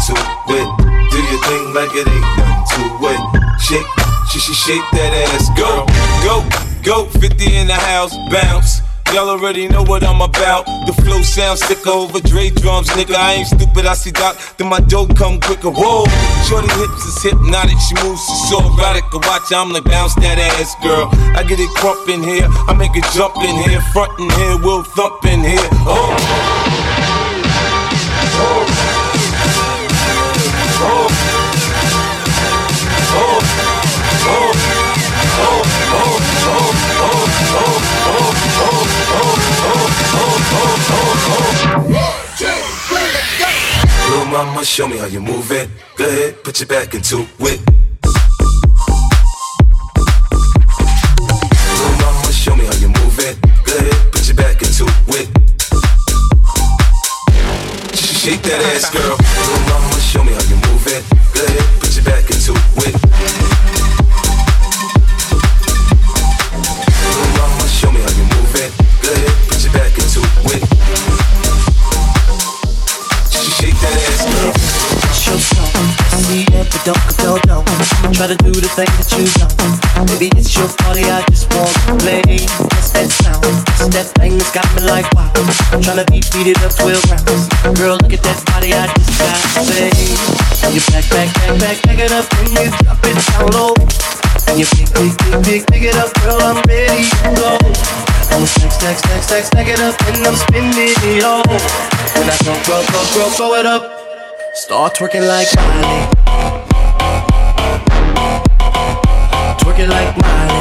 into it. Do your thing like it ain't nothing to it. Shake, sh- sh- shake. Go to. Shake, sh- sh- shake that ass, girl. Go, go, 50 in the house, bounce. Y'all already know what I'm about. The flow sounds thicker over Dre drums, nigga. I ain't stupid, I see Doc, then my dough come quicker. Whoa, shorty hips is hypnotic, she moves, so erotic. Watch, I'm like bounce that ass, girl. I get it crump in here, I make it jump in here, front in here, we'll thump in here. Oh. Mama, show me how you move it. Go ahead, put your back into it. Little oh, mama, show me how you move it. Go ahead, put your back into it. Shake that ass, girl. Little oh, mama, show me how you move it. Go ahead, put your back But don't go, don't, don't. Try to do the thing that you don't. Maybe it's your party, I just want to play. What's that sound? It's that thing that's got me like wow. I'm trying to beat, beat it up 12 rounds. Girl, look at that body, I just got to say. You back, back, back, back, back it up, and you drop it down low. And you pick, pick, pick, pick, pick it up, girl, I'm ready to go. I'm stack, stack, stack, stack, stack it up, and I'm spinning it all. When I go, go, go, go, go it up. Start twerking like Miley. Like Miley.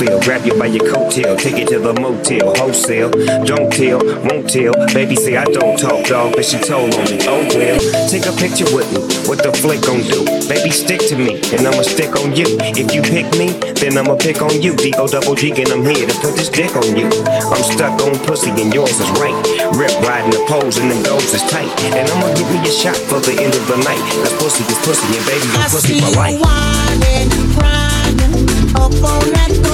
fulfill. Grab you by your coattail, take it to the motel, wholesale. Don't tell, won't tell. Baby say I don't talk, dog, but she told on me. Oh well, take a picture with me. What the flick gon' do? Baby, stick to me, and I'ma stick on you. If you pick me, then I'ma pick on you. D O double G, and I'm here to put this dick on you. I'm stuck on pussy, and yours is right. Rip riding the poles, and the goals is tight. And I'ma give me a shot for the end of the night. Cause pussy is pussy, and baby, you pussy for life. Up on that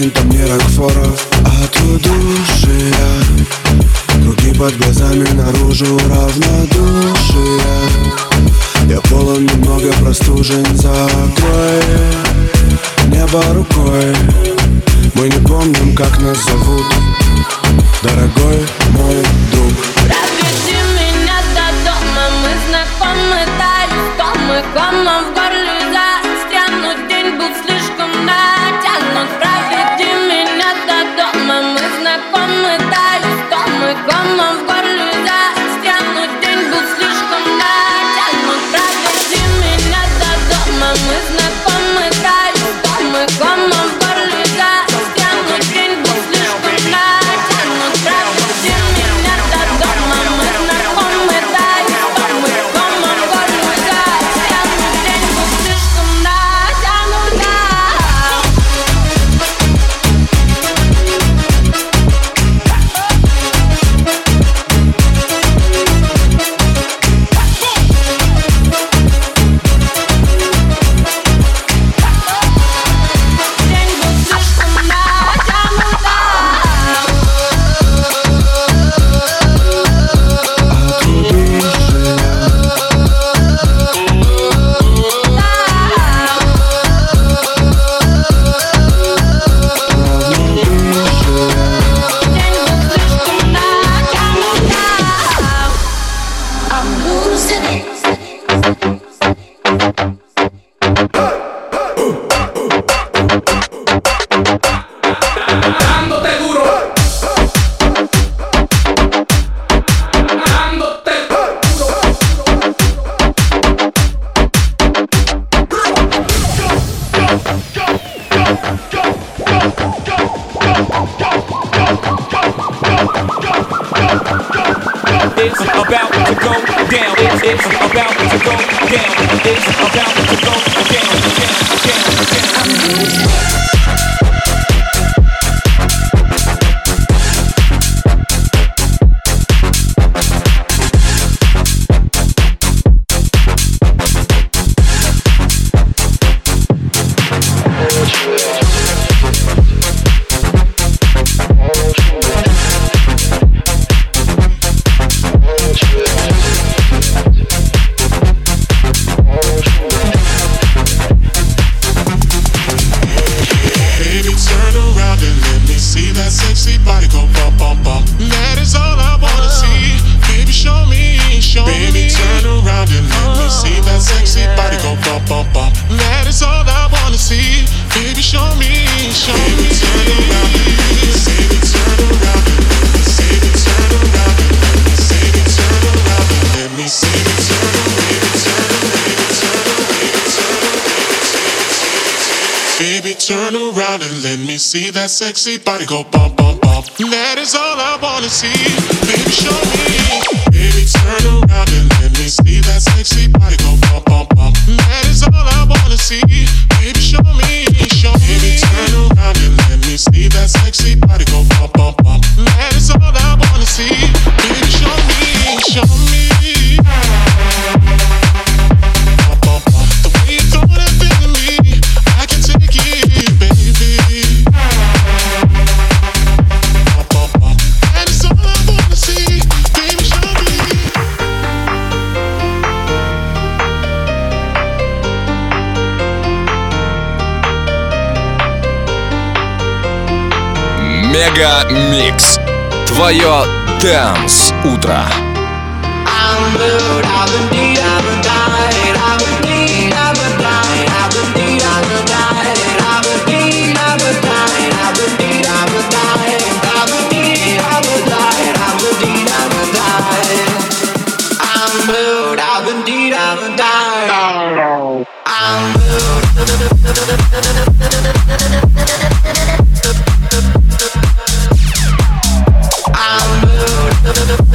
песен там не Рокфоров а От удушия Круги под глазами наружу равнодушия Я полон немного простужен Закрой небо рукой. Мы не помним, как нас зовут Дорогой мой друг. Проведи меня до дома Мы знакомы, дали комы, кома в городе. sexy body go bump, bump, bump. That is all I wanna see. Baby, show me. Baby, turn around and let me see that sexy body go bump, bump, bump. That is all I wanna see. Baby, show me, show me. Baby, turn around and let me see that sexy body go bump, bump, bump. That is all I wanna see. Мега Микс. Твое Дэнс Утро. I'm blue, I've been I'm blue.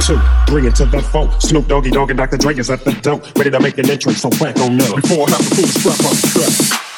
two, three into the four. Snoop Doggy Dogg and Dr. Dre is at the door, ready to make an entrance. So back on up before I have to pull strap off the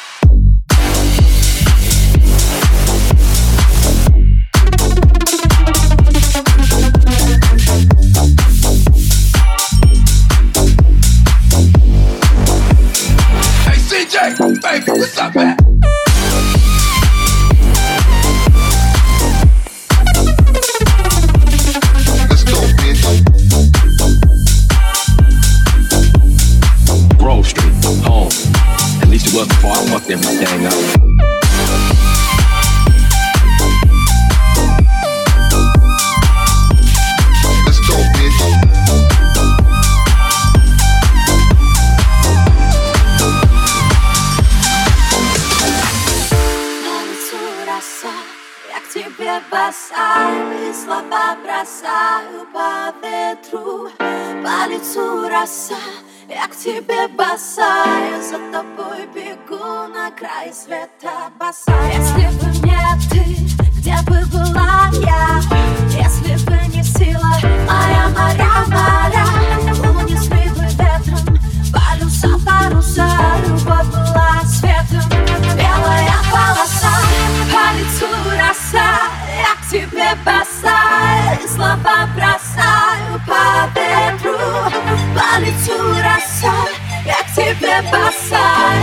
край света босая. Если бы не ты, где бы была я? Если бы не сила моя моря, моря Унесли бы ветром паруса, паруса Любовь была светом, белая полоса По лицу роса, я к тебе бросаю И слова бросаю по ветру. По лицу роса, я к тебе бросаю